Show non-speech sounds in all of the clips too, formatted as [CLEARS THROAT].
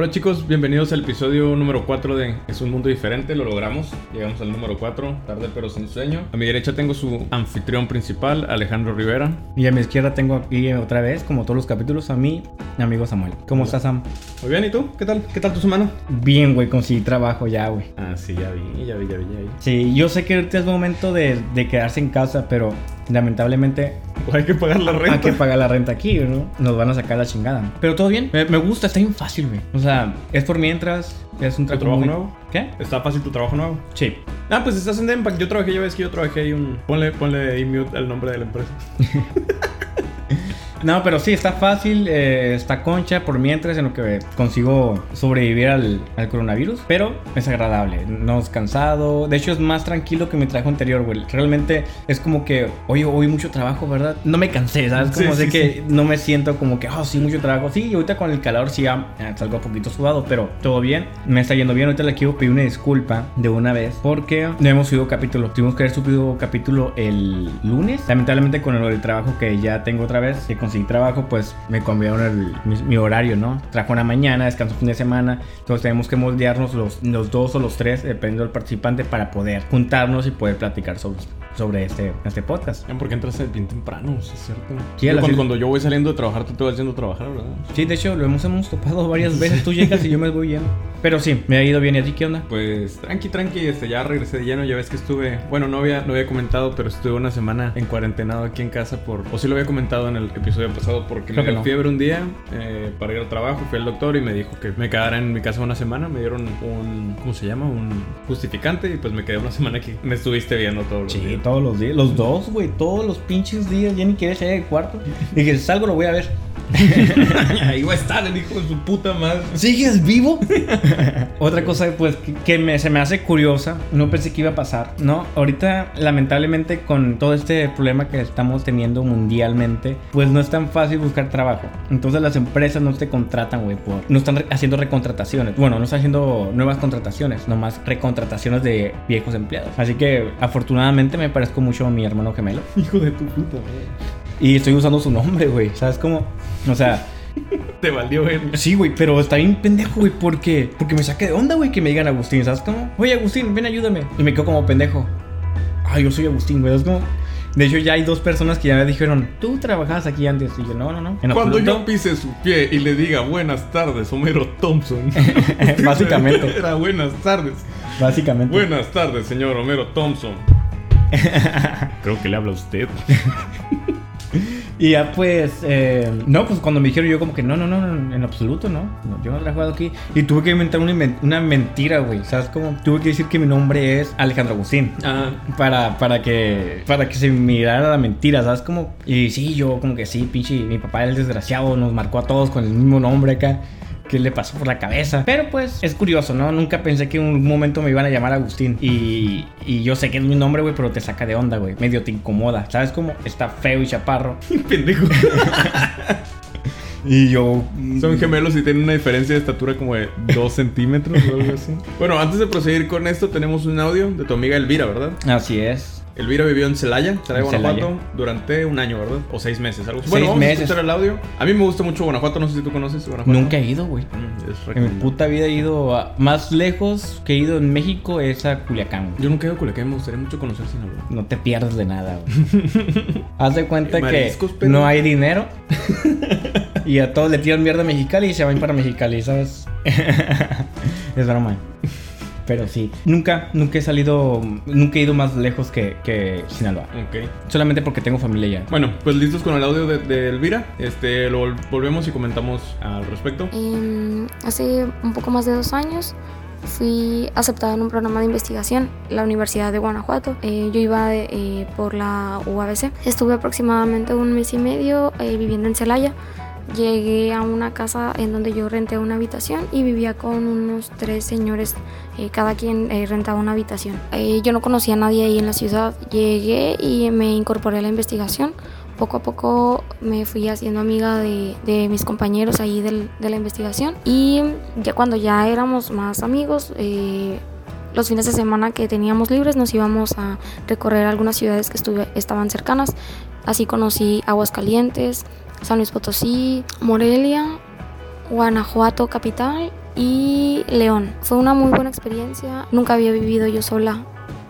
Hola chicos, bienvenidos al episodio número 4 de Es un mundo diferente, lo logramos, llegamos al número 4, tarde pero sin sueño. A mi derecha tengo su anfitrión principal, Alejandro Rivera. Y a mi izquierda tengo aquí otra vez, como todos los capítulos, a mi amigo Samuel. ¿Cómo estás, Sam? Muy bien, ¿y tú? ¿Qué tal? ¿Qué tal tu semana? Bien, güey, conseguí trabajo ya, güey. Ah, sí, ya vi, ya vi, ya vi, ya vi. Sí, yo sé que ahorita es momento de, de quedarse en casa, pero lamentablemente [LAUGHS] Hay que pagar la renta. hay que pagar la renta aquí, ¿no? Nos van a sacar la chingada. Pero todo bien, me, me gusta, está bien fácil, güey. O sea, es por mientras, es un ¿Tu trabajo muy- nuevo? ¿Qué? ¿Está fácil tu trabajo nuevo? Sí. Ah, pues estás en Denpack. Yo trabajé, ya ves que yo trabajé ahí un... Ponle, ponle ahí mute al nombre de la empresa. [LAUGHS] No, pero sí, está fácil, eh, está concha por mientras en lo que consigo sobrevivir al, al coronavirus, pero es agradable, no es cansado, de hecho es más tranquilo que mi trabajo anterior, güey. Realmente es como que, oye, hoy mucho trabajo, ¿verdad? No me cansé, ¿sabes? Como Sí, sé sí, que no me siento como que, oh, sí, mucho trabajo. Sí, y ahorita con el calor sí ya salgo un poquito sudado, pero todo bien, me está yendo bien. Ahorita le quiero pedir una disculpa de una vez porque no hemos subido capítulo. Tuvimos que haber subido capítulo el lunes. Lamentablemente con el, el trabajo que ya tengo otra vez, que conseguí trabajo, pues me cambiaron el- mi, mi horario, ¿no? Trabajo una mañana, descanso fin de semana. Entonces tenemos que moldearnos los, los dos o los tres, dependiendo del participante, para poder juntarnos y poder platicar sobre, sobre este, este podcast. Porque entras bien temprano, sí, es cierto. Sí, Yo cuando, cuando yo voy saliendo de trabajar, tú te vas yendo a trabajar, ¿verdad? Sí, de hecho, lo hemos, hemos topado varias veces. Tú llegas y yo me voy yendo. Pero sí, me ha ido bien. ¿Y a ti qué onda? Pues tranqui, tranqui, este, ya regresé de lleno, ya ves que estuve, bueno, no había, no había comentado, pero estuve una semana en cuarentenado aquí en casa por, o sí lo había comentado en el episodio pasado, porque Creo me dio no. fiebre un día eh, para ir al trabajo, fui al doctor y me dijo que me quedara en mi casa una semana, me dieron un, ¿cómo se llama? Un justificante y pues me quedé una semana aquí. Me estuviste viendo todos los Sí, días. todos los días. Los dos, güey. Todos los pinches días. Ya ni quería salir del cuarto. Dije, salgo, lo voy a ver. Ahí va a estar el hijo de su puta madre. ¿Sigues vivo? [LAUGHS] Otra cosa, pues, que, me- se me hace curiosa. No pensé que iba a pasar, ¿no? Ahorita, lamentablemente, con todo este problema que estamos teniendo mundialmente, pues no es tan fácil buscar trabajo. Entonces, las empresas no te contratan, güey, por. No están re- haciendo recontrataciones. Bueno, no están haciendo nuevas contrataciones, nomás recontrataciones de viejos empleados. Así que, afortunadamente, me parezco mucho a mi hermano gemelo. Hijo de tu puta madre. Y estoy usando su nombre, güey. ¿Sabes cómo? O sea. Te valió ver. Sí, güey, pero está bien pendejo, güey. ¿Por qué? Porque me saqué de onda, güey, que me digan Agustín. ¿Sabes cómo? Oye, Agustín, ven, ayúdame. Y me quedo como pendejo. Ay, yo soy Agustín, güey. ¿Sabes cómo? De hecho, ya hay dos personas que ya me dijeron, tú trabajabas aquí antes. Y yo, no, no, no. En Cuando absoluto. yo pise su pie y le diga buenas tardes, Homero Thompson. [LAUGHS] [LAUGHS] Básicamente. Era buenas tardes. Básicamente. Buenas tardes, señor Homero Thompson. [LAUGHS] Creo que le habla a usted. Y ya pues, eh, no, pues cuando me dijeron yo como que no, no, no, no, en absoluto, no, No, yo no he trabajado aquí. Y tuve que inventar una, una mentira, güey, ¿sabes cómo? Tuve que decir que mi nombre es Alejandro Agustín. Ah, Para, para que para que se mirara la mentira, ¿sabes cómo? Y sí, yo como que sí, pinche, mi papá el desgraciado nos marcó a todos con el mismo nombre acá. ¿Qué le pasó por la cabeza? Pero pues es curioso, ¿no? Nunca pensé que en un momento me iban a llamar Agustín. Y, y yo sé que es mi nombre, güey, pero te saca de onda, güey. Medio te incomoda. ¿Sabes cómo? Está feo y chaparro. [LAUGHS] pendejo. Y yo... Son gemelos y tienen una diferencia de estatura como de 2 centímetros o algo así. Bueno, antes de proseguir con esto, tenemos un audio de tu amiga Elvira, ¿verdad? Así es. Elvira vivió en Celaya, Celaya, Guanajuato, durante un año, ¿verdad? O seis meses, algo así. Seis Bueno, vamos meses. a escuchar el audio. A mí me gusta mucho Guanajuato, no sé si tú conoces Guanajuato. Nunca he ido, güey. Mm, En mi puta vida he ido a- más lejos que he ido en México es a Culiacán. güey. Yo nunca he ido a Culiacán, me gustaría mucho conocer Sinaloa. No te pierdes de nada, güey. [LAUGHS] Haz de cuenta que pero- no hay dinero. y a todos le tiran mierda a Mexicali y se van para Mexicali, ¿sabes? [LAUGHS] es broma. Pero sí. Nunca, nunca he salido. Nunca he ido más lejos que, que Sinaloa. Ok. Solamente porque tengo familia ya. Bueno, pues listos con el audio de, de Elvira. Este, lo vol- volvemos y comentamos al respecto. Em, hace un poco más de dos años fui aceptada en un programa de investigación en la Universidad de Guanajuato. Eh, yo iba de- eh, por la UABC. Estuve aproximadamente un mes y medio eh, viviendo en Celaya. Llegué a una casa en donde yo renté una habitación y vivía con unos tres señores, eh, cada quien eh, rentaba una habitación. Eh, yo no conocía a nadie ahí en la ciudad. Llegué y me incorporé a la investigación poco a poco me fui haciendo amiga de, de mis compañeros ahí del- de la investigación y ya cuando ya éramos más amigos, eh, los fines de semana que teníamos libres nos íbamos a recorrer algunas ciudades que estuve, estaban cercanas. Así conocí Aguascalientes, San Luis Potosí, Morelia Guanajuato capital y León. Fue una muy buena experiencia. Nunca había vivido yo sola.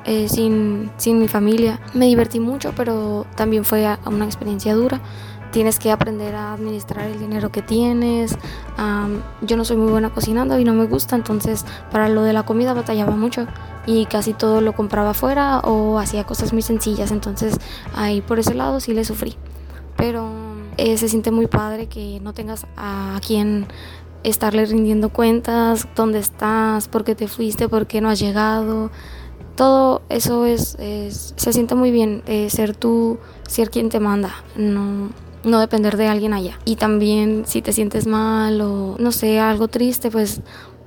eh, sin, sin mi familia. Me divertí mucho, pero también fue una experiencia dura. Tienes que aprender a administrar el dinero que tienes. Yo no soy muy buena cocinando y no me gusta, entonces para lo de la comida batallaba mucho y casi todo lo compraba afuera o hacía cosas muy sencillas, entonces ahí por ese lado sí le sufrí. Pero eh, se siente muy padre que no tengas a quien estarle rindiendo cuentas, dónde estás, por qué te fuiste, por qué no has llegado. Todo eso es, se siente muy bien, eh, ser tú, ser quien te manda, no, no depender de alguien allá. Y también si te sientes mal o no sé, algo triste, pues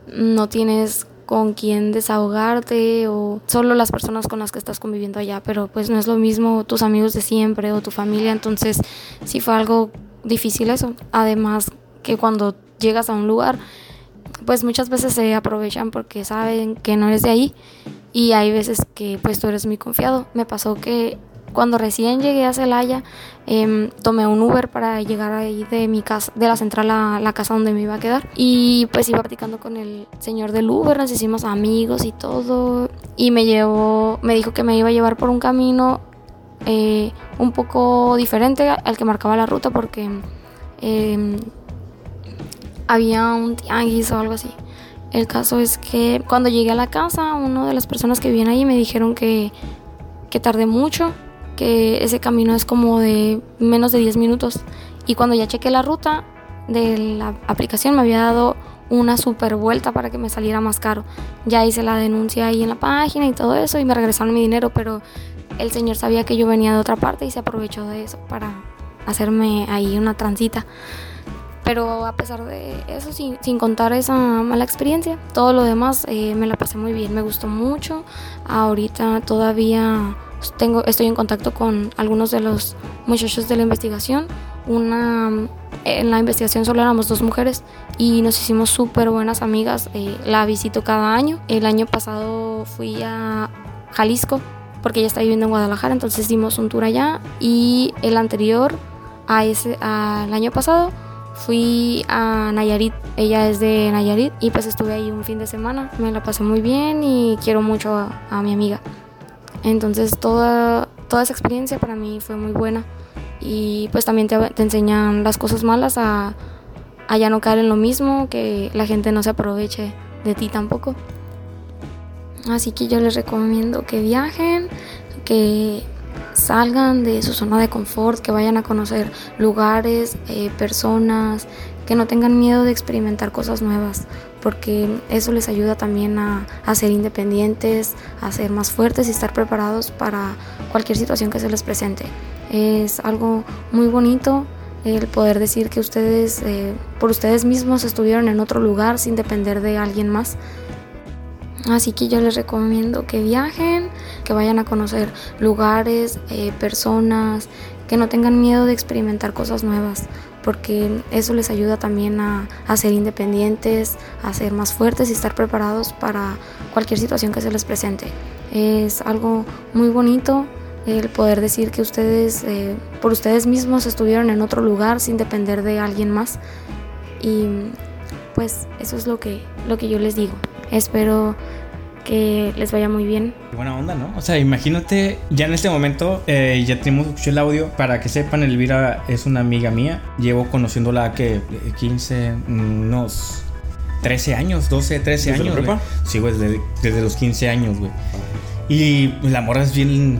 no tienes con quién desahogarte o solo las personas con las que estás conviviendo allá, pero pues no es lo mismo tus amigos de siempre o tu familia, entonces sí fue algo difícil eso. Además que cuando llegas a un lugar, pues muchas veces se aprovechan porque saben que no eres de ahí y hay veces que pues tú eres muy confiado. Me pasó que cuando recién llegué a Celaya, em, tomé un Uber para llegar ahí de mi casa, de la central a la casa donde me iba a quedar. Y pues iba platicando con el señor del Uber, nos hicimos amigos y todo. Y me llevó, me dijo que me iba a llevar por un camino eh, un poco diferente al que marcaba la ruta porque em, había un tianguis o algo así. El caso es que cuando llegué a la casa, una de las personas que vivían ahí me dijeron que, que tardé mucho, que ese camino es como de menos de 10 minutos. Y cuando ya chequé la ruta de la aplicación me había dado una super vuelta para que me saliera más caro. Ya hice la denuncia ahí en la página y todo eso y me regresaron mi dinero, pero el señor sabía que yo venía de otra parte y se aprovechó de eso para hacerme ahí una transita. Pero a pesar de eso, sin, contar esa mala experiencia, todo lo demás eh, me la pasé muy bien, me gustó mucho. Ahorita todavía tengo, estoy en contacto con algunos de los muchachos de la investigación. Una, en la investigación solo éramos dos mujeres y nos hicimos súper buenas amigas. eh, la visito cada año. El año pasado fui a Jalisco porque ella está viviendo en Guadalajara, entonces dimos un tour allá. Y el anterior a ese, al año pasado fui a Nayarit, ella es de Nayarit y pues estuve ahí un fin de semana, me la pasé muy bien y quiero mucho a, a mi amiga. Entonces toda, toda esa experiencia para mí fue muy buena y pues también te, enseñan las cosas malas a, a ya no caer en lo mismo, que la gente no se aproveche de ti tampoco. Así que yo les recomiendo que viajen, que salgan de su zona de confort, que vayan a conocer lugares, eh, personas, que no tengan miedo de experimentar cosas nuevas, porque eso les ayuda también a, ser independientes, a ser más fuertes y estar preparados para cualquier situación que se les presente. Es algo muy bonito el poder decir que ustedes, eh, por ustedes mismos, estuvieron en otro lugar sin depender de alguien más. Así que yo les recomiendo que viajen, que vayan a conocer lugares, eh, personas, que no tengan miedo de experimentar cosas nuevas, porque eso les ayuda también a, a ser independientes, a ser más fuertes y estar preparados para cualquier situación que se les presente. Es algo muy bonito el poder decir que ustedes, eh, por ustedes mismos, estuvieron en otro lugar sin depender de alguien más. Y pues eso es lo que, lo que yo les digo. Espero que les vaya muy bien. Qué buena onda, ¿no? O sea, imagínate, ya en este momento eh, ya tenemos el audio. Para que sepan, Elvira es una amiga mía. Llevo conociéndola que 15, unos 13 años, 12, 13 ¿Desde la años. prepa? güey. Sí, güey, desde, desde los 15 años, güey. Y la morra es bien.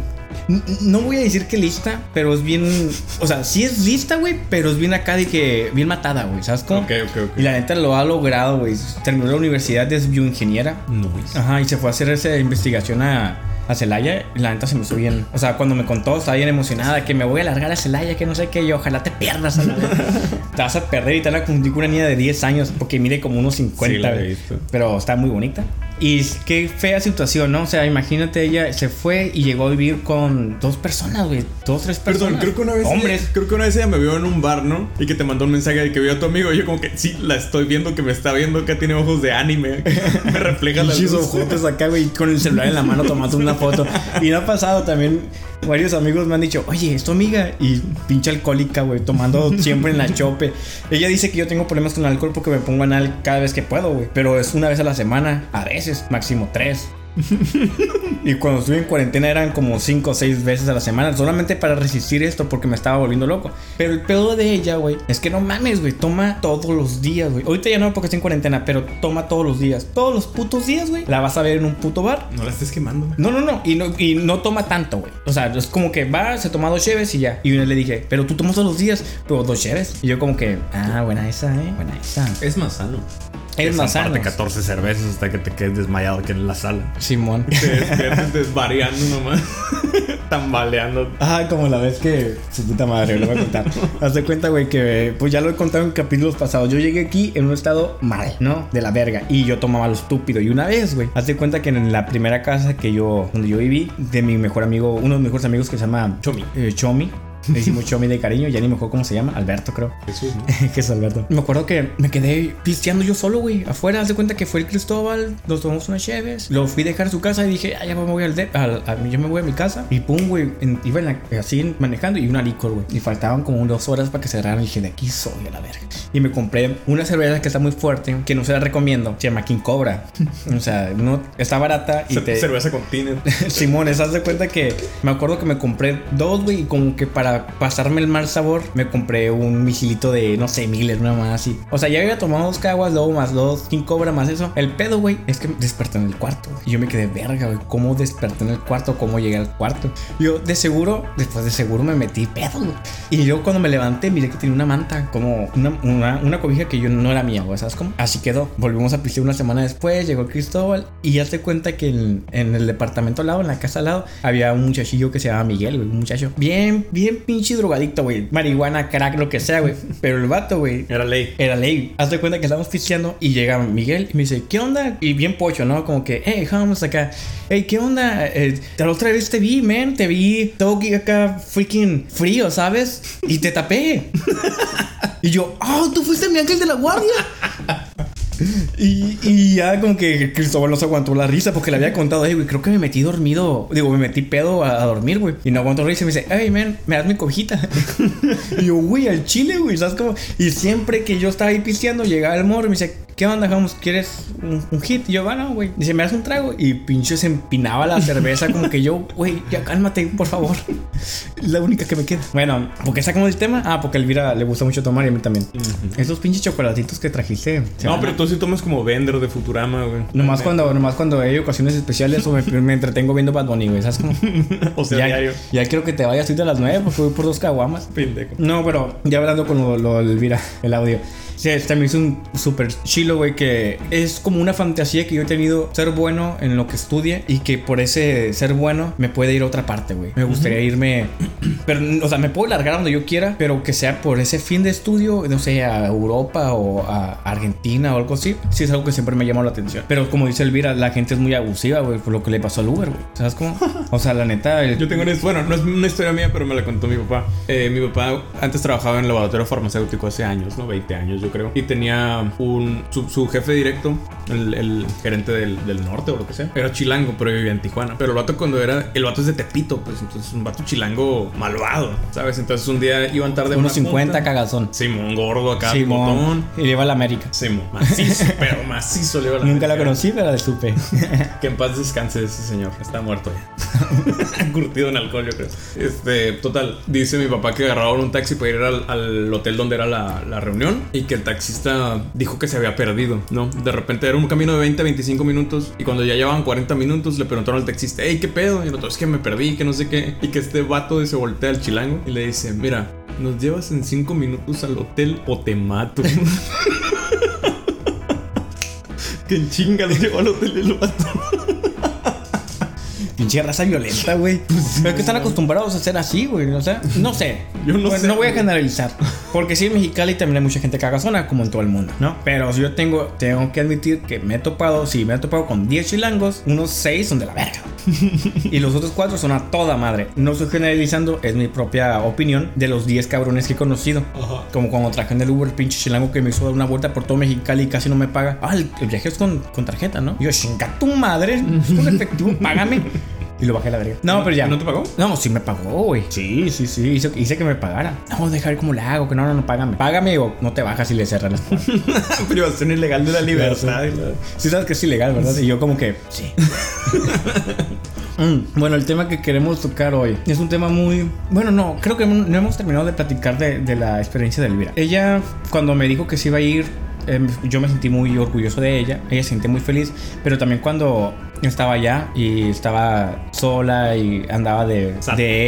No voy a decir que lista, pero es bien. O sea, sí es lista, güey, pero es bien acá de que. Bien matada, güey, ¿sabes cómo? Ok, ok, ok. Y la neta lo ha logrado, güey. Terminó la universidad de bioingeniera. No, Ajá, y se fue a hacer esa investigación a, a Celaya. Y la neta se me hizo bien. O sea, cuando me contó, estaba bien emocionada. Que me voy a largar a Celaya, que no sé qué. Y ojalá te pierdas a la vez. [LAUGHS] Te vas a perder y te van a confundir con una niña de 10 años. Porque mide como unos 50. Sí, la he güey. visto. Pero está muy bonita. Y qué fea situación, ¿no? O sea, imagínate, ella se fue y llegó a vivir con dos personas, güey. Dos, tres personas. Perdón, creo que una vez. Hombres. Ella, creo que una vez ella me vio en un bar, ¿no? Y que te mandó un mensaje de que vio a tu amigo. Y yo, como que sí, la estoy viendo, que me está viendo, que tiene ojos de anime. [LAUGHS] me refleja las luz. ojotes acá, güey, con el celular en la mano tomando una foto. Y no ha pasado también. Varios amigos me han dicho, oye, ¿es tu amiga? Y pinche alcohólica, güey, tomando siempre en la chope. Ella dice que yo tengo problemas con el alcohol porque me pongo anal cada vez que puedo, güey. Pero es una vez a la semana, a veces, máximo tres. y cuando estuve en cuarentena eran como 5 o 6 veces a la semana, solamente para resistir esto porque me estaba volviendo loco. Pero el pedo de ella, güey, es que no mames, güey, toma todos los días, güey. Ahorita ya no porque estoy en cuarentena, pero toma todos los días. Todos los putos días, güey. La vas a ver en un puto bar. No la estés quemando. No, no, no. Y no, y no toma tanto, güey. O sea, es como que va, se toma dos cheves y ya. Y una le dije, pero tú tomas todos los días, pero dos cheves. Y yo como que, ah, buena esa, eh. Buena esa. Es más sano. Es más sano. de 14 cervezas hasta que te quedes desmayado aquí en la sala. Simón. Te despiertas desvariando nomás. [LAUGHS] Tambaleando. Ah, como la vez que su puta madre, lo voy a contar. [LAUGHS] Haz de cuenta, güey, que pues ya lo he contado en capítulos pasados. Yo llegué aquí en un estado mal, ¿no? De la verga. Y yo tomaba lo estúpido. Y una vez, güey, haz de cuenta que en la primera casa que yo, donde yo viví, de mi mejor amigo, uno de mis mejores amigos que se llama Chomi. eh, Chomi. Le decimos Chomi de cariño, ya ni me acuerdo cómo se llama, Alberto creo. Jesús, ¿no? [LAUGHS] es Alberto. Me acuerdo que me quedé pisteando yo solo, güey. Afuera, haz de cuenta que fue el Cristóbal, nos tomamos unas cheves. Lo fui a dejar a su casa y dije, ah, ya me voy al de al- a- yo me voy a mi casa. Y pum, güey, iba en la- así manejando y una licor, güey. Y faltaban como dos horas para que cerraran. Y dije, de aquí soy a la verga. Y me compré una cerveza que está muy fuerte, que no se la recomiendo. Se llama King Cobra. [LAUGHS] o sea, no, está barata y Ce- te. Cerveza con. [LAUGHS] Simón, haz de cuenta que me acuerdo que me compré dos, güey, y como que para pasarme el mal sabor, me compré un misilito de, no sé, Miller, una más así. O sea, ya había tomado dos caguas, luego más dos, quién cobra más eso. El pedo, güey, es que desperté en el cuarto. Y yo me quedé verga, güey, ¿cómo desperté en el cuarto? ¿Cómo llegué al cuarto? Yo, de seguro, después de seguro me metí pedo, güey. Y yo cuando me levanté, miré que tenía una manta, como una, una, cobija que yo no era mía, güey, ¿sabes cómo? Así quedó. Volvimos a pistear una semana después, llegó Cristóbal y ya te cuenta que en, en el departamento al lado, en la casa al lado, había un muchachillo que se llama Miguel, güey, un muchacho bien, bien pinche drogadicto, güey. Marihuana, crack, lo que sea, güey. [LAUGHS] Pero el vato, güey, Era ley. era ley. Haz de cuenta que estábamos pisteando y llega Miguel y me dice, ¿qué onda? Y bien pocho, ¿no? Como que, hey, vamos acá. Hey, ¿qué onda? Eh, la otra vez te vi, man. Te vi todo acá freaking frío, ¿sabes? Y te tapé. [LAUGHS] y yo, oh, tú fuiste mi ángel de la guardia. [LAUGHS] Y, y ya como que Cristóbal no se aguantó la risa porque le había contado, hey, güey, creo que me metí dormido. Digo, me metí pedo a, dormir, güey. Y no aguantó la risa y me dice, hey, man, me das mi cobijita. [LAUGHS] y yo, güey, al chile, güey, ¿sabes cómo? Y siempre que yo estaba ahí pisteando, llegaba el morro y me dice, ¿qué onda, vamos? ¿Quieres un, un hit? Y yo, bueno, güey. Dice, ¿me das un trago? Y pinche se empinaba la cerveza como que yo, güey, ya cálmate, por favor. La única que me queda. Bueno, ¿por qué sacamos el tema? Ah, porque a Elvira le gusta mucho tomar y a mí también. Esos pinches chocolatitos que trajiste. No, a- pero tú sí tomas como vender de Futurama, güey. Nomás cuando, nomás cuando hay ocasiones especiales o me, me entretengo viendo Bad Bunny, güey. ¿Sabes cómo? [LAUGHS] O sea, ya, diario. ya quiero que te vayas ahorita a las 9 porque voy por dos caguamas. Pendejo. No, pero ya hablando con lo, lo de Elvira, el audio. Sí, este me hizo un súper chilo, güey, que es como una fantasía que yo he tenido ser bueno en lo que estudie y que por ese ser bueno me puede ir a otra parte, güey. Me gustaría irme, [CLEARS THROAT] pero, o sea, me puedo largar donde yo quiera, pero que sea por ese fin de estudio, no sé, a Europa o a Argentina o algo así. Sí, es algo que siempre me llama la atención. Pero como dice Elvira, la gente es muy abusiva, güey, por lo que le pasó al Uber, güey. ¿Sabes cómo? O sea, la neta, el- Yo tengo una, bueno, no es una historia mía, pero me la contó mi papá. Eh, mi papá antes trabajaba en laboratorio farmacéutico hace años, ¿no? 20 años, yo creo. Y tenía un, su, su jefe directo, el, el gerente del, del norte o lo que sea. Era chilango, pero vivía en Tijuana. Pero el vato cuando era, el vato es de Tepito, pues entonces un vato chilango malvado, ¿sabes? Entonces un día iban tarde unos 50 junta. cagazón. Simón, gordo acá, Simón. botón. Y lleva a la América. Simón, macizo, [LAUGHS] pero macizo le iba a la Nunca la conocí, pero la supe. [LAUGHS] Que en paz descanse ese señor. Está muerto ya. [LAUGHS] Curtido en alcohol, yo creo. Este, total. Dice mi papá que agarraron un taxi para ir al, al hotel donde era la, la reunión. Y que el taxista dijo que se había perdido, ¿no? De repente era un camino de 20 25 minutos. Y cuando ya llevaban 40 minutos, le preguntaron al taxista, hey, ¿qué pedo? Y el otro, es que me perdí, que no sé qué. Y que este vato se voltea al chilango y le dice, mira. Nos llevas en 5 minutos al hotel o te mato. [LAUGHS] que en chinga lo llevó al hotel el vato. [LAUGHS] Pinche raza violenta, güey. Pero es que están acostumbrados a ser así, güey. O sea, no sé. Yo no Bueno, sé, No voy a generalizar. Porque sí, en Mexicali también hay mucha gente cagazona, como en todo el mundo, ¿no? Pero yo tengo, tengo que admitir que me he topado, sí, me he topado con 10 chilangos, unos 6 son de la verga. [LAUGHS] y los otros 4 son a toda madre. No estoy generalizando, es mi propia opinión de los 10 cabrones que he conocido. Como cuando traje en el Uber, el pinche chilango que me hizo dar una vuelta por todo Mexicali y casi no me paga. Ah, el, el viaje es con, con tarjeta, ¿no? Y yo, chinga tu madre, es con efectivo, págame. Y lo bajé a la verga. No, pero ya. ¿No te pagó? No, sí me pagó, güey. Sí, sí, sí. Hice, hice que me pagara. No, dejar como le hago, que no, no, no, págame. Págame o no te bajas y le cerras las. [LAUGHS] Privación ilegal de la libertad. Sí, sabes que es ilegal, ¿verdad? Y yo, como que, sí. [LAUGHS] Mm, bueno, el tema que queremos tocar hoy es un tema muy... Bueno, no, creo que no hemos terminado de platicar de, de la experiencia de Elvira. Ella, cuando me dijo que se iba a ir, eh, yo me sentí muy orgulloso de ella. Ella se sentía muy feliz, pero también cuando estaba allá y estaba sola y andaba de,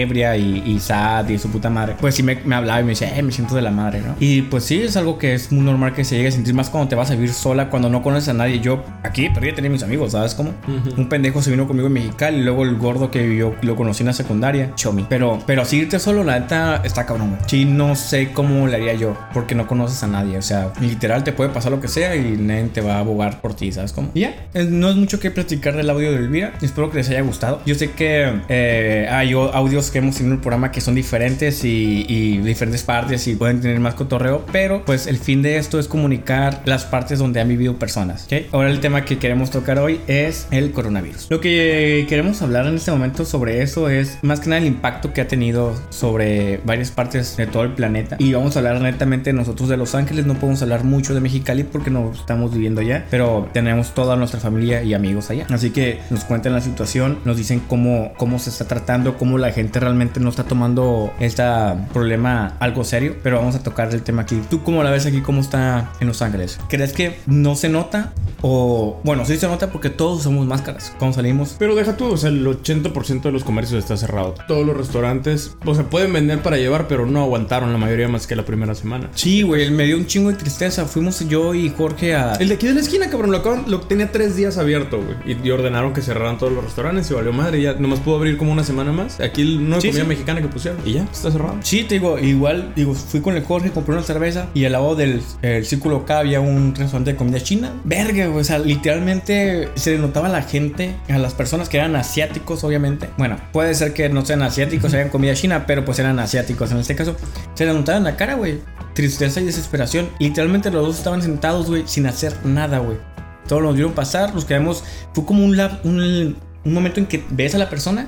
ebria y, y sad y su puta madre, pues sí me, me hablaba y me decía, eh, me siento de la madre, ¿no? Y pues sí, es algo que es muy normal que se llegue a sentir más cuando te vas a vivir sola, cuando no conoces a nadie. Yo aquí perdí a tener mis amigos, ¿sabes cómo? Un pendejo se vino conmigo en Mexicali y luego el gordo que yo lo conocí en la secundaria, Chomi. Pero, pero así irte solo, la neta, está cabrón. Sí, no sé cómo le haría yo, porque no conoces a nadie. O sea, literal te puede pasar lo que sea y nadie te va a abogar por ti, ¿sabes cómo? Y ya, eh, no es mucho que platicar del audio de Elvira. Espero que les haya gustado. Yo sé que eh, hay audios que hemos tenido en el programa que son diferentes y, diferentes partes y pueden tener más cotorreo, pero pues el fin de esto es comunicar las partes donde han vivido personas. Ahora el tema que queremos tocar hoy es el coronavirus. Lo que queremos hablar en este momento sobre eso es más que nada el impacto que ha tenido sobre varias partes de todo el planeta. Y vamos a hablar netamente nosotros de Los Ángeles. No podemos hablar mucho de Mexicali porque no estamos viviendo allá, pero tenemos toda nuestra familia y amigos allá. Así que nos cuentan la situación, nos dicen cómo, cómo se está tratando, cómo la gente realmente no está tomando este problema algo serio. Pero vamos a tocar el tema aquí. ¿Tú cómo la ves aquí? ¿Cómo está en Los Ángeles? ¿Crees que no se nota? O bueno, sí se nota porque todos usamos máscaras cuando salimos. Pero deja tú, o sea, el 80% de los comercios está cerrado. Todos los restaurantes, o sea, pueden vender para llevar, pero no aguantaron la mayoría más que la primera semana. Sí, güey, me dio un chingo de tristeza. Fuimos yo y Jorge a... El de aquí de la esquina, cabrón, lo, acaban- lo tenía tres días abierto, güey. Y, y ordenaron que cerraran todos los restaurantes y valió madre. Ya nomás pudo abrir como una semana más. Aquí no Sí, comida sí. mexicana que pusieron. Y ya, está cerrado. Sí, te digo, igual, digo, fui con el Jorge, compré una cerveza y al lado del el círculo K había un restaurante de comida china. Verga, güey, o sea, literalmente se le notaba a la gente, a las personas que eran asiáticos, obviamente. Bueno, puede ser que no sean asiáticos, hayan comida china, pero pues eran asiáticos en este caso. Se le notaba en la cara, güey. Tristeza y desesperación. Literalmente los dos estaban sentados, güey, sin hacer nada, güey. Todos nos vieron pasar, nos quedamos. Fue como un, lap- un, un momento en que ves a la persona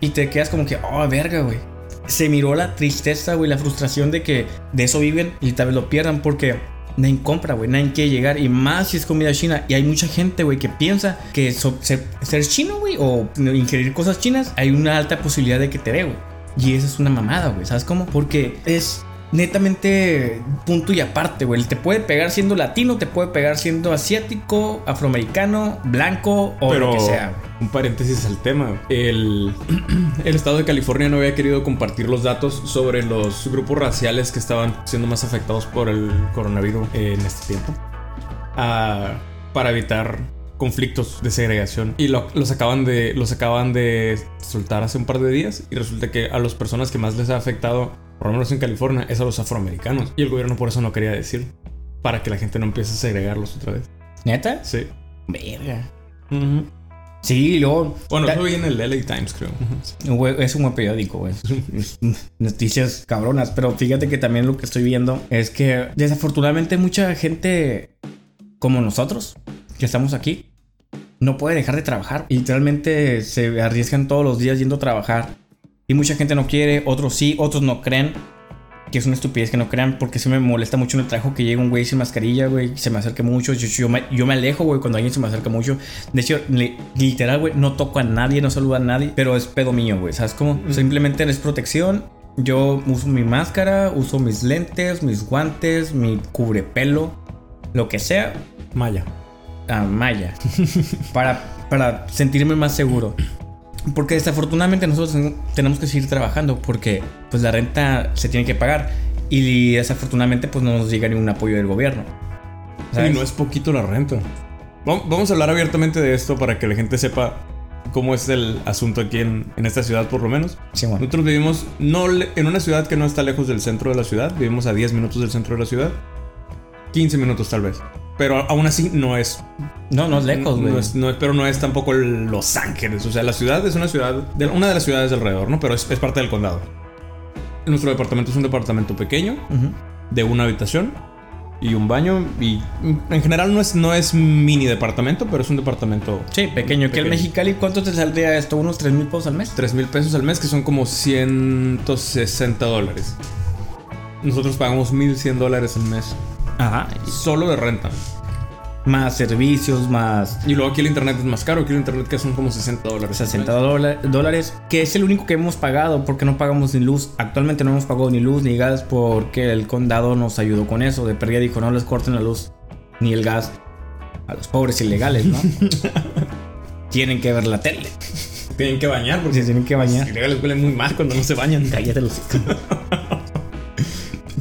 y te quedas como que, oh, verga, güey. Se miró la tristeza, güey, la frustración de que de eso viven y tal vez lo pierdan porque nadie compra, güey, nadie quiere llegar. Y más si es comida china. Y hay mucha gente, güey, que piensa que so- ser, chino, güey, o ingerir cosas chinas, hay una alta posibilidad de que te dé, güey. Y esa es una mamada, güey, ¿sabes cómo? Porque es netamente punto y aparte, güey. Te puede pegar siendo latino, te puede pegar siendo asiático, afroamericano, blanco o Pero lo que sea, un paréntesis al tema. El, [CLEARS THROAT] el estado de California no había querido compartir los datos sobre los grupos raciales que estaban siendo más afectados por el coronavirus en este tiempo. Ah, para evitar conflictos de segregación. Y lo- los, acaban de, los acaban de soltar hace un par de días. Y resulta que a las personas que más les ha afectado, por lo menos en California, es a los afroamericanos. Y el gobierno por eso no quería decir. Para que la gente no empiece a segregarlos otra vez. ¿Neta? Sí. Verga. Sí, luego. Bueno, eso vi en el LA Times, creo. Es un buen periódico, güey. [LAUGHS] Noticias cabronas. Pero fíjate que también lo que estoy viendo es que desafortunadamente mucha gente como nosotros, que estamos aquí, no puede dejar de trabajar. Literalmente se arriesgan todos los días yendo a trabajar. Y mucha gente no quiere, otros sí, otros no creen. Que es una estupidez que no crean, porque se me molesta mucho en el trabajo que llega un güey sin mascarilla, güey, y se me acerca mucho. Yo, yo me, yo me alejo, güey, cuando alguien se me acerca mucho. De hecho, li- literal, güey, no toco a nadie, no saludo a nadie, pero es pedo mío, güey, ¿sabes cómo? Simplemente es protección. Yo uso mi máscara, uso mis lentes, mis guantes, mi cubrepelo, lo que sea, Maya. A malla para, para sentirme más seguro. Porque desafortunadamente nosotros tenemos que seguir trabajando porque pues la renta se tiene que pagar y desafortunadamente pues no nos llega ningún apoyo del gobierno. Y ¿sabes? no es poquito la renta. Vam- Vamos a hablar abiertamente de esto para que la gente sepa cómo es el asunto aquí en, en esta ciudad, por lo menos. Sí, bueno. Nosotros vivimos no en una ciudad que no está lejos del centro de la ciudad. Vivimos a 10 minutos del centro de la ciudad. 15 minutos tal vez. Pero aún así no es No, no es lejos, güey. no es, no es- pero no es tampoco Los Ángeles. O sea, la ciudad es una ciudad, de, una de las ciudades de alrededor, ¿no? Pero es, es parte del condado. Nuestro departamento es un departamento pequeño, Ujú. de una habitación y un baño. Y en general no es, no es mini departamento, pero es un departamento. Sí, pequeño. Que el. Mexicali, ¿cuánto te saldría esto? ¿Unos 3 mil pesos al mes? 3 mil pesos al mes, que son como 160 dólares. Nosotros pagamos 1100 dólares al mes. Ajá. Solo de renta. Más servicios, más Y luego aquí el internet es más caro. Aquí el internet que son como 60 dólares. al 60 mes. dola- dólares, que es el único que hemos pagado porque no pagamos ni luz. Actualmente no hemos pagado ni luz ni gas porque el condado nos ayudó con eso. De pérdida dijo no les corten la luz ni el gas a los pobres ilegales, ¿no? [LAUGHS] Tienen que ver la tele. Tienen que bañar porque Se tienen que bañar. los ilegales huelen muy mal cuando no se bañan. Cállate los. [LAUGHS]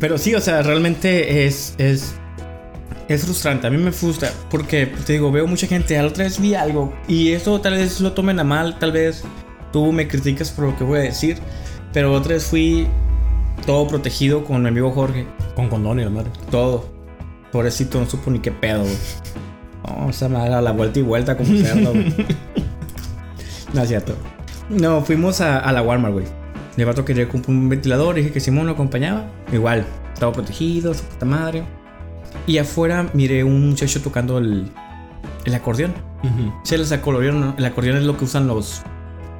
Pero sí, o sea, realmente es, es, es frustrante. A mí me frustra porque, pues, te digo, veo mucha gente. A la otra vez vi algo y eso tal vez lo tomen a mal. Tal vez tú me criticas por lo que voy a decir. Pero otra vez fui todo protegido con mi amigo Jorge. Con condón y la madre. Todo. Pobrecito, no supo ni qué pedo, güey. No, esa madre a la vuelta y vuelta como cerdo, güey. [LAUGHS] No es cierto. No, fuimos a, a la Walmart, güey. El vato quería comprar un ventilador, dije que Simón lo acompañaba. Igual, estaba protegido, su puta madre. Y afuera miré un muchacho tocando el, el acordeón. Se les acordeón, ¿no? El acordeón es lo que usan los,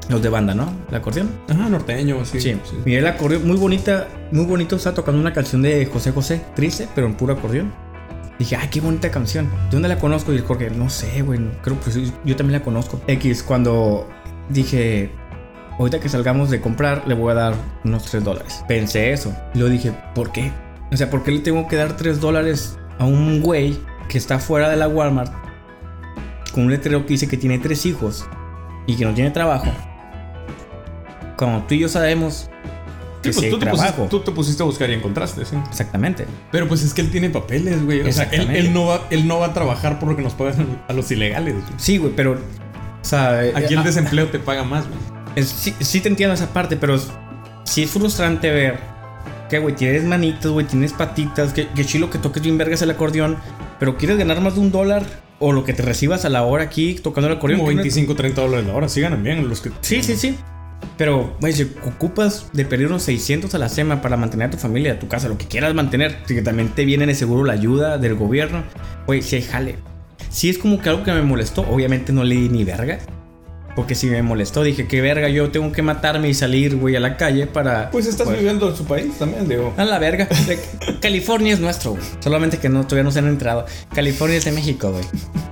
los de banda, ¿no? El acordeón. Ajá, norteño, sí. Sí, miré el acordeón, muy bonita, muy bonito, estaba tocando una canción de José José, triste, pero en puro acordeón. Dije, ay, qué bonita canción. ¿De dónde la conozco? Y el Jorge, no sé, güey, creo que sí, yo también la conozco. X, cuando dije, ahorita que salgamos de comprar, le voy a dar unos 3 dólares. Pensé eso. Y luego dije, ¿por qué? O sea, ¿por qué le tengo que dar 3 dólares a un güey que está fuera de la Walmart con un letrero que dice que tiene tres hijos y que no tiene trabajo? Como tú y yo sabemos Sí, pues tú, te pusiste, tú te pusiste a buscar y encontraste, sí. Exactamente. Pero pues es que él tiene papeles, güey. O sea, él, él no va, él no va a trabajar por lo que nos pagan a los ilegales. güey. Sí, güey, pero. O sea, Aquí el ah, desempleo te paga más, güey. Es- sí, sí te entiendo esa parte, pero sí es frustrante ver que, güey, tienes manitas, güey, tienes patitas, que, que chilo que toques bien vergas el acordeón, pero quieres ganar más de un dólar o lo que te recibas a la hora aquí tocando el acordeón. Como que no- 25, 30 dólares la hora. Sí ganan bien los que... Sí, sí, sí. Pero, güey, si ocupas de pedir unos 600 a la semana para mantener a tu familia, a tu casa, lo que quieras mantener, si que también te viene de seguro la ayuda del gobierno, güey, sí, jale. Sí es como que algo que me molestó, obviamente no le di ni verga. Porque si me molestó, dije, qué verga, yo tengo que matarme y salir, güey, a la calle para... Pues estás Pues- viviendo en su país también, digo. A la verga. California es nuestro, güey. Solamente que no, todavía no se han entrado. California es de México, güey.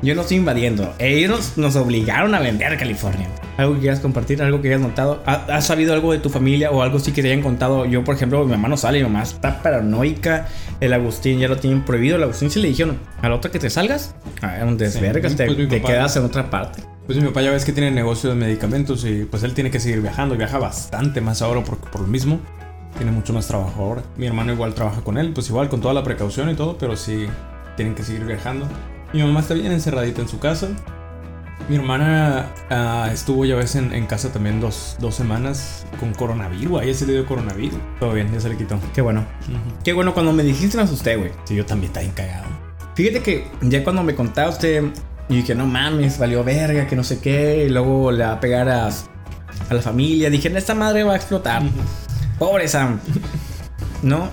Yo no estoy invadiendo. Ellos nos, nos obligaron a vender California. ¿Algo que quieras compartir? ¿Algo que hayas notado? ¿Ha- ¿Has sabido algo de tu familia o algo sí que te hayan contado? Yo, por ejemplo, mi mamá no sale. Mi mamá está paranoica. El Agustín ya lo tienen prohibido. El Agustín sí le dijeron, a la otra que te salgas, a un desvergas, Sí, te, pues te quedas en otra parte. Pues mi papá ya ves que tiene negocio de medicamentos y pues él tiene que seguir viajando. Viaja bastante más ahora porque por lo mismo tiene mucho más trabajo ahora. Mi hermano igual trabaja con él, pues igual con toda la precaución y todo, pero sí tienen que seguir viajando. Mi mamá está bien encerradita en su casa. Mi hermana ah, estuvo ya ves en, en casa también dos, dos semanas con coronavirus. A ella se le dio coronavirus. Todo bien, ya se le quitó. Qué bueno. Qué bueno, cuando me dijiste me asusté, güey. Sí, yo también estaba encagado. Fíjate que ya cuando me contaste, y dije, no mames, valió verga, que no sé qué, y luego le va a pegar a, a la familia. Dije, esta madre va a explotar. Pobre Sam. ¿No?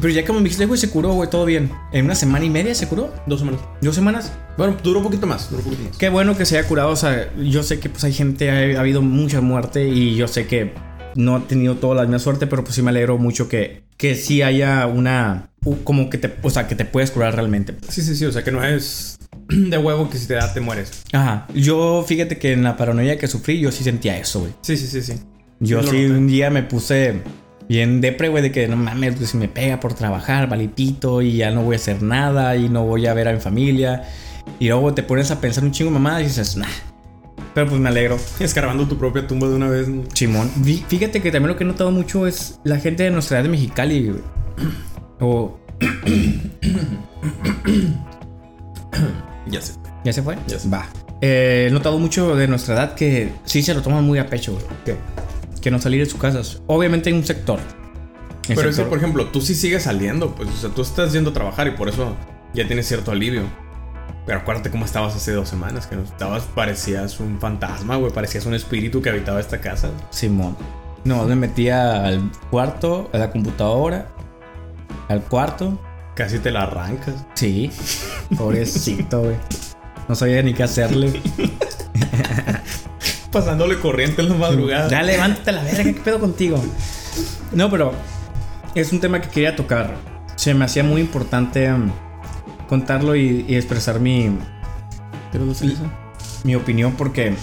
Pero ya como me dijiste, güey, se curó, güey, todo bien. En una semana y media se curó. Dos semanas. Dos semanas. Bueno, duró un poquito más, duró un poquito más. Qué bueno que se haya curado. O sea, yo sé que pues hay gente, ha, ha habido mucha muerte y yo sé que no ha tenido toda la misma suerte, pero pues sí me alegro mucho que, que sí haya una... Como que te... O sea, que te puedes curar realmente. Sí, sí, sí, o sea que no es de huevo que si te da te mueres. Ajá. Yo, fíjate que en la paranoia que sufrí, yo sí sentía eso, güey. Sí, sí, sí, sí. Yo Sí, un día me puse bien depre, güey, de que no mames, pues si me pega por trabajar, valipito, y ya no voy a hacer nada, y no voy a ver a mi familia. Y luego te pones a pensar un chingo mamá y dices, nah. Pero pues me alegro. Escarbando tu propia tumba de una vez. ¿no? Chimón. Fíjate que también lo que he notado mucho es la gente de nuestra edad de Mexicali, güey. O. [CLEARS THROAT] [CLEARS THROAT] Ya sé. ¿Ya se fue? Ya se- Va. eh, he notado mucho de nuestra edad que sí se lo toman muy a pecho, güey. Que, que no salir de sus casas. Obviamente hay un sector. El Pero es que, sector- por ejemplo, tú sí sigues saliendo, pues, o sea, tú estás yendo a trabajar y por eso ya tienes cierto alivio. Pero acuérdate cómo estabas hace dos semanas, que no estabas, parecías un fantasma, güey, parecías un espíritu que habitaba esta casa. Simón. No, me metía al cuarto, a la computadora, al cuarto. Casi te la arrancas. Sí. Pobrecito, güey. No sabía ni qué hacerle. [LAUGHS] Pasándole corriente en la madrugada. Ya levántate a la verga, ¿qué pedo contigo? No, pero es un tema que quería tocar. Se me hacía muy importante um, contarlo y, y expresar mi, mi opinión porque,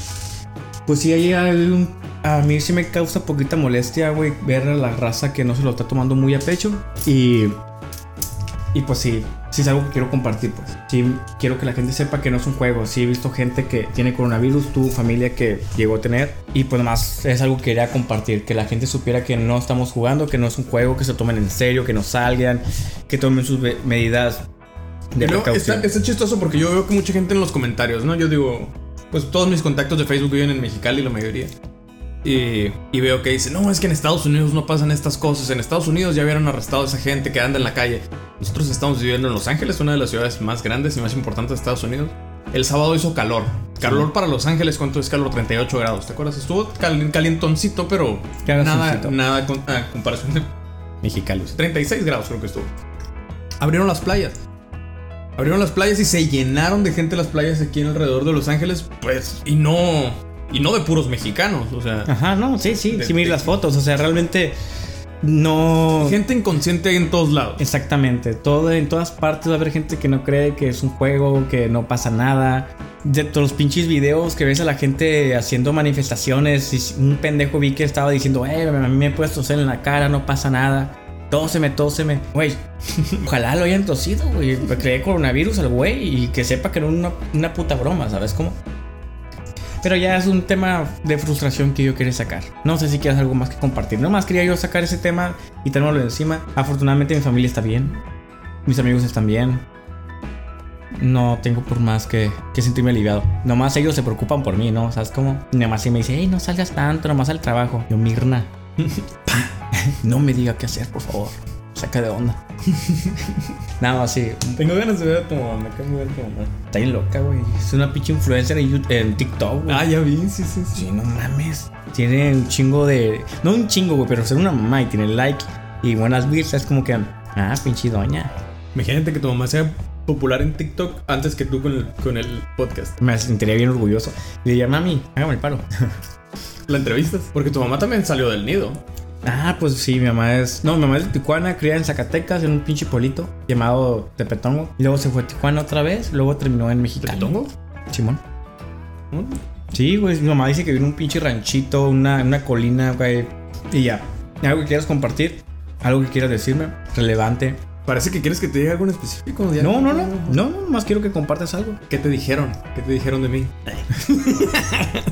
pues sí, hay algún- a mí sí me causa poquita molestia, güey, ver a la raza que no se lo está tomando muy a pecho y, y pues sí, sí es algo que quiero compartir, pues. Sí, quiero que la gente sepa que no es un juego. Sí he visto gente que tiene coronavirus, tu familia que llegó a tener y pues más es algo que quería compartir, que la gente supiera que no estamos jugando, que no es un juego, que se tomen en serio, que no salgan, que tomen sus medidas de luego precaución. está, está chistoso porque yo veo que mucha gente en los comentarios, ¿no? Yo digo, pues todos mis contactos de Facebook viven en Mexicali, la mayoría. Y, y veo que dice, no, es que en Estados Unidos no pasan estas cosas. En Estados Unidos ya vieron arrestado a esa gente que anda en la calle. Nosotros estamos viviendo en Los Ángeles, una de las ciudades más grandes y más importantes de Estados Unidos. El sábado hizo calor. Calor para Los Ángeles, ¿cuánto es calor? 38 grados, ¿te acuerdas? Estuvo cal- calientoncito, pero nada, nada con- a comparación de Mexicali. 36 grados creo que estuvo. Abrieron las playas. Abrieron las playas y se llenaron de gente las playas aquí en alrededor de Los Ángeles, pues, y no y no de puros mexicanos, o sea, Ajá, no, sí, sí, De- sí, miré de- las fotos, o sea, realmente no... gente inconsciente en todos lados. Exactamente, todo, en todas partes va a haber gente que no cree que es un juego, que no pasa nada. De todos los pinches videos que ves a la gente haciendo manifestaciones, y un pendejo vi que estaba diciendo, eh, a mí me he puesto cel en la cara, no pasa nada. Tóseme, tóseme. Güey, [LAUGHS] ojalá lo hayan tosido, güey. Me creé coronavirus al güey y que sepa que es una, una puta broma, ¿sabes cómo? Pero ya es un tema de frustración que yo quería sacar. No sé si quieres algo más que compartir. Nomás quería yo sacar ese tema y tenérmelo encima. Afortunadamente mi familia está bien. Mis amigos están bien. No tengo por más que, que sentirme aliviado. Nomás ellos se preocupan por mí, ¿no? ¿Sabes cómo? Nomás si me dice, hey, no salgas tanto, nomás al trabajo. Yo, Mirna. [LAUGHS] no me diga qué hacer, por favor. Saca de onda. [LAUGHS] Nada más así. Tengo ganas de ver a tu mamá, me cae muy bien tu mamá. Está bien loca, güey. Es una pinche influencer en, YouTube- en TikTok, güey. Ah, ya vi, sí, sí, sí. Sí, no mames. Tiene un chingo de. No un chingo, güey, pero ser una mamá y tiene like y buenas vistas. Es como que. Ah, pinche doña. Imagínate que tu mamá sea popular en TikTok antes que tú con el, con el podcast. Me sentiría bien orgulloso. Le diría, mami, hágame el paro. [LAUGHS] La entrevistas. Porque tu mamá también salió del nido. Ah, pues sí, mi mamá es. No, mi mamá es de Tijuana, criada en Zacatecas, en un pinche polito llamado Tepetongo. Y luego se fue a Tijuana otra vez. Luego terminó en Mexicali. ¿Tepetongo? Simón. ¿Mm? Sí, güey. Mi mamá dice que vive en un pinche ranchito, una, una colina, güey. Y ya. ¿Algo que quieras compartir? ¿Algo que quieras decirme? Relevante. Parece que quieres que te diga algo en específico. No, no, no. No, no, más quiero que compartas algo. ¿Qué te dijeron? ¿Qué te dijeron de mí? [LAUGHS]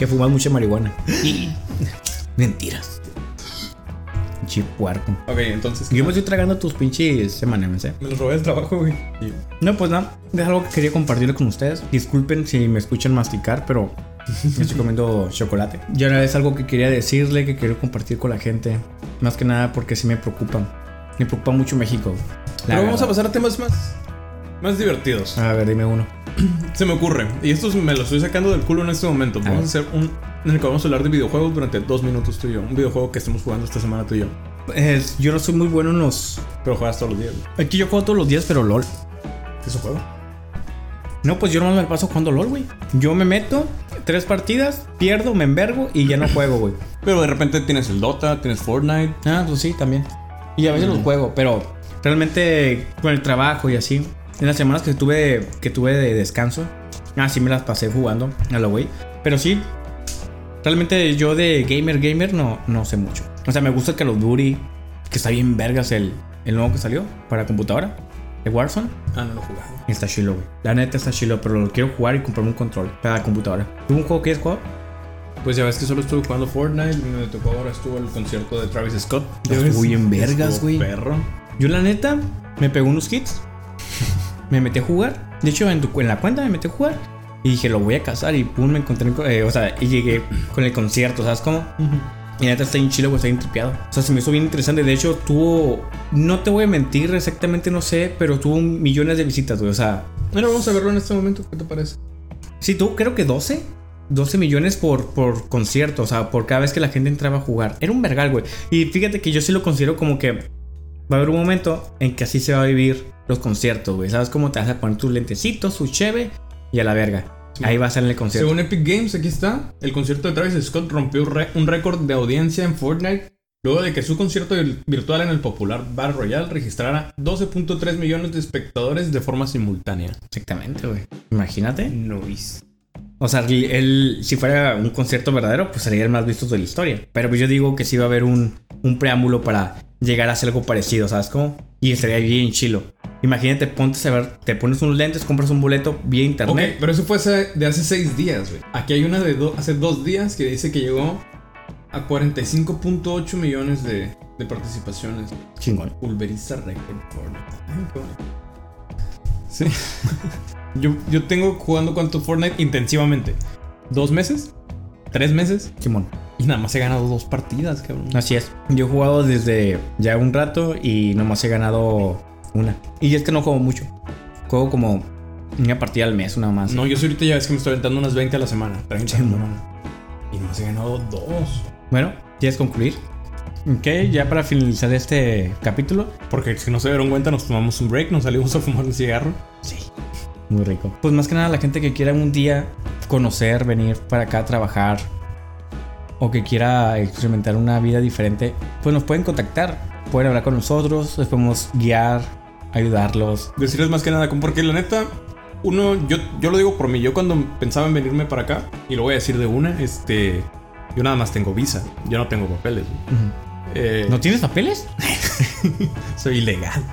Que fumas mucha marihuana. [LAUGHS] Mentiras. Pinche puerco. Ok, entonces. Yo me estoy tragando tus pinches semanas, ¿eh? Me los robé del trabajo, güey. No, pues nada. Es algo que quería compartir con ustedes. Disculpen si me escuchan masticar, pero [LAUGHS] estoy comiendo chocolate. Y ahora es algo que quería decirle, que quiero compartir con la gente. Más que nada porque sí me preocupan. Me preocupa mucho México. Pero vamos a pasar a temas más. Más divertidos. A ver, dime uno. [CLEARS THROAT] Se me ocurre. Y esto me lo estoy sacando del culo en este momento. Vamos a hacer un. En el que vamos a hablar de videojuegos durante dos minutos tú y yo. Un videojuego que estemos jugando esta semana tú y yo. Es- yo no soy muy bueno en los. Pero juegas todos los días. güey. Aquí yo juego todos los días, pero LOL. ¿Qué es un juego? No, pues yo no me paso jugando LOL, güey. Yo me meto, tres partidas, pierdo, me envergo y ya no [CLEARS THROAT] juego, güey. Pero de repente tienes el Dota, tienes Fortnite. Ah, pues sí, también. Y a veces los juego, pero realmente con el trabajo y así. En las semanas que tuve, que tuve de descanso, ah, sí me las pasé jugando a la güey. Pero sí, realmente yo de gamer, gamer no, no sé mucho. O sea, me gusta el Call of Duty, que está bien vergas el, el nuevo que salió para computadora, de Warzone. Ah, no lo he jugado. Está chilo, güey. La neta está chilo, pero lo quiero jugar y comprarme un control para la computadora. ¿Tú un juego que quieres jugar? Pues ya ves que solo estuve jugando Fortnite. Me tocó ahora estuvo el concierto de Travis Scott. Ya ¿Ya estuvo bien vergas, güey. Perro. Yo la neta me pegó unos hits. [LAUGHS] Me metí a jugar. De hecho, en, tu- en la cuenta me metí a jugar. Y dije, lo voy a casar y pum, me encontré, eh, o sea, y llegué con el concierto, ¿sabes cómo? Y neta está bien chilo, güey, está bien tripeado. O sea, se me hizo bien interesante. De hecho, tuvo, no te voy a mentir, exactamente no sé, pero tuvo millones de visitas, güey. O sea, bueno, vamos a verlo en este momento, ¿qué te parece? Sí, tú creo que 12. 12 millones por, por concierto, o sea, por cada vez que la gente entraba a jugar. Era un vergal, güey. Y fíjate que yo sí lo considero como que va a haber un momento en que así se va a vivir los conciertos, güey. ¿Sabes cómo te vas a poner tus lentecitos, su cheve y a la verga? Ahí va a ser el concierto. Según Epic Games, aquí está. El concierto de Travis Scott rompió un récord de audiencia en Fortnite luego de que su concierto virtual en el popular Bar Royal registrara 12.3 millones de espectadores de forma simultánea. Exactamente, güey. Imagínate. Noise. O sea, él, si fuera un concierto verdadero, pues sería el más visto de la historia. Pero pues yo digo que sí va a haber un, un preámbulo para llegar a hacer algo parecido, ¿sabes cómo? Y estaría bien chilo. Imagínate, ponte a ver, te pones unos lentes, compras un boleto vía internet. Ok, pero eso fue de hace seis días, güey. Aquí hay una de hace dos días que dice que llegó a 45.8 millones de, de participaciones. Chingón. Pulveriza record Sí. [LAUGHS] yo, yo tengo jugando cuánto Fortnite intensivamente. ¿Dos meses? ¿Tres meses? Simón. Y nada más he ganado dos partidas, cabrón. Así es. Yo he jugado desde ya un rato y nomás he ganado una. Y es que no juego mucho. Juego como una partida al mes, una más. No, yo soy ahorita ya ves que me estoy aventando unas 20 a la semana. 30 a la semana. Y nomás he ganado dos. Bueno, ¿quieres concluir? Ok, ya para finalizar este capítulo. Porque si no se dieron cuenta, nos tomamos un break, nos salimos a fumar un cigarro. Sí. Muy rico. Pues más que nada la gente que quiera un día conocer, venir para acá a trabajar o que quiera experimentar una vida diferente, pues nos pueden contactar. Pueden hablar con nosotros, les podemos guiar, ayudarlos. Decirles más que nada, porque la neta, uno, yo, yo lo digo por mí, yo cuando pensaba en venirme para acá, y lo voy a decir de una, este, yo nada más tengo visa, yo no tengo papeles. Eh, ¿No tienes papeles? [LAUGHS] soy ilegal.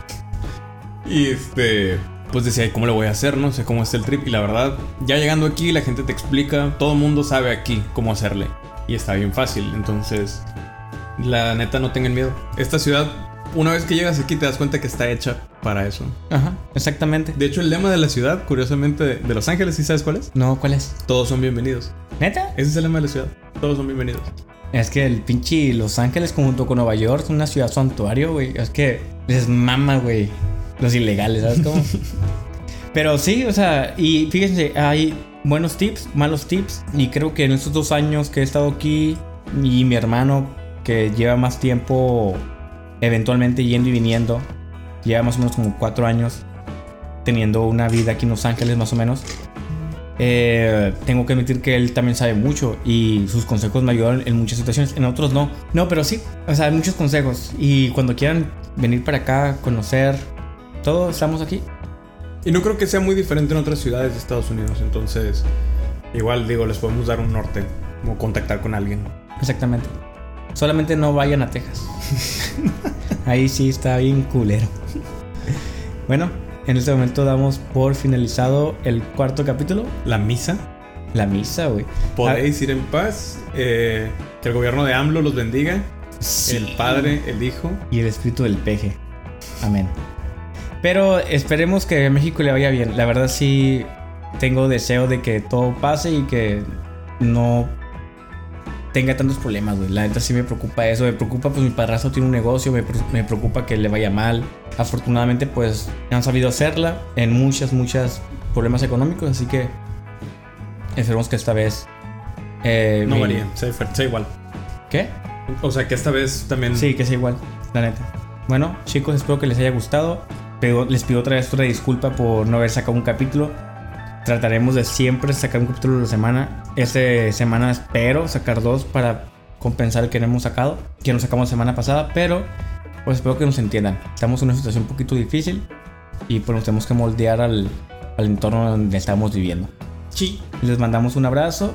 Y este, pues decía, ¿cómo le voy a hacer? No sé cómo es el trip. Y la verdad, ya llegando aquí, la gente te explica, todo el mundo sabe aquí cómo hacerle. Y está bien fácil. Entonces, la neta, no tengan miedo. Esta ciudad, una vez que llegas aquí, te das cuenta que está hecha para eso. Ajá, exactamente. De hecho, el lema de la ciudad, curiosamente, de, Los Ángeles, ¿sí sabes cuál es? No, ¿cuál es? Todos son bienvenidos. ¿Neta? Ese es el lema de la ciudad. Todos son bienvenidos. Es que el pinche Los Ángeles junto con Nueva York es una ciudad santuario, güey. Es que les mama, güey. Los ilegales, ¿sabes cómo? [LAUGHS] Pero sí, o sea, y fíjense, hay buenos tips, malos tips. Y creo que en estos dos años que he estado aquí, y mi hermano, que lleva más tiempo eventualmente yendo y viniendo, lleva más o menos como cuatro años teniendo una vida aquí en Los Ángeles, más o menos. Eh, tengo que admitir que él también sabe mucho y sus consejos me ayudaron en muchas situaciones, en otros no. No, pero sí, o sea, hay muchos consejos y cuando quieran venir para acá, conocer, todo, estamos aquí. Y no creo que sea muy diferente en otras ciudades de Estados Unidos, entonces igual digo, les podemos dar un norte o contactar con alguien. Exactamente. Solamente no vayan a Texas. [LAUGHS] Ahí sí está bien culero. bueno, en este momento damos por finalizado el cuarto capítulo. La misa. La misa, güey. Podéis ir en paz. Eh, que el gobierno de AMLO los bendiga. El Padre, el Hijo. Y el Espíritu del Peje. Amén. Pero esperemos que a México le vaya bien. La verdad sí tengo deseo de que todo pase y que no tenga tantos problemas, güey. La neta sí me preocupa eso. Me preocupa, pues mi padrastro tiene un negocio. Me, me, preocupa que le vaya mal. Afortunadamente, pues han sabido hacerla en muchas, muchas problemas económicos. Así que esperemos que esta vez. Eh, no varía, sea, igual. ¿Qué? O sea, que esta vez también. Sí, que sea igual, la neta. Bueno, chicos, espero que les haya gustado. Pero les pido otra vez otra disculpa por no haber sacado un capítulo trataremos de siempre sacar un capítulo de la semana. Esta semana espero sacar dos para compensar el que no hemos sacado, que nos sacamos la semana pasada, pero pues espero que nos entiendan. Estamos en una situación un poquito difícil y pues nos tenemos que moldear al, al entorno donde estamos viviendo. Sí. Les mandamos un abrazo,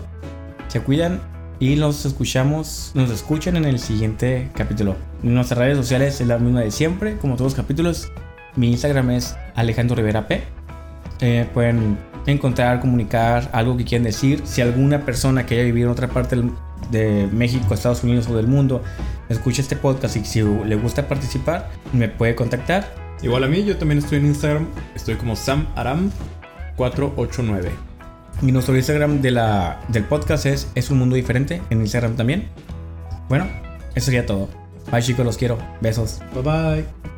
se cuidan y nos escuchamos, nos escuchan en el siguiente capítulo. Nuestras redes sociales es la misma de siempre, como todos los capítulos. Mi Instagram es Alejandro Rivera P. Eh, pueden encontrar, comunicar algo que quieren decir. Si alguna persona que haya vivido en otra parte de México, Estados Unidos o del mundo escucha este podcast y si le gusta participar, me puede contactar. Igual a mí, yo también estoy en Instagram, estoy como Sam Aram 489. Y nuestro Instagram de la, del podcast es Es un mundo diferente. En Instagram también. Bueno, eso sería todo. Bye chicos, los quiero. Besos. Bye bye.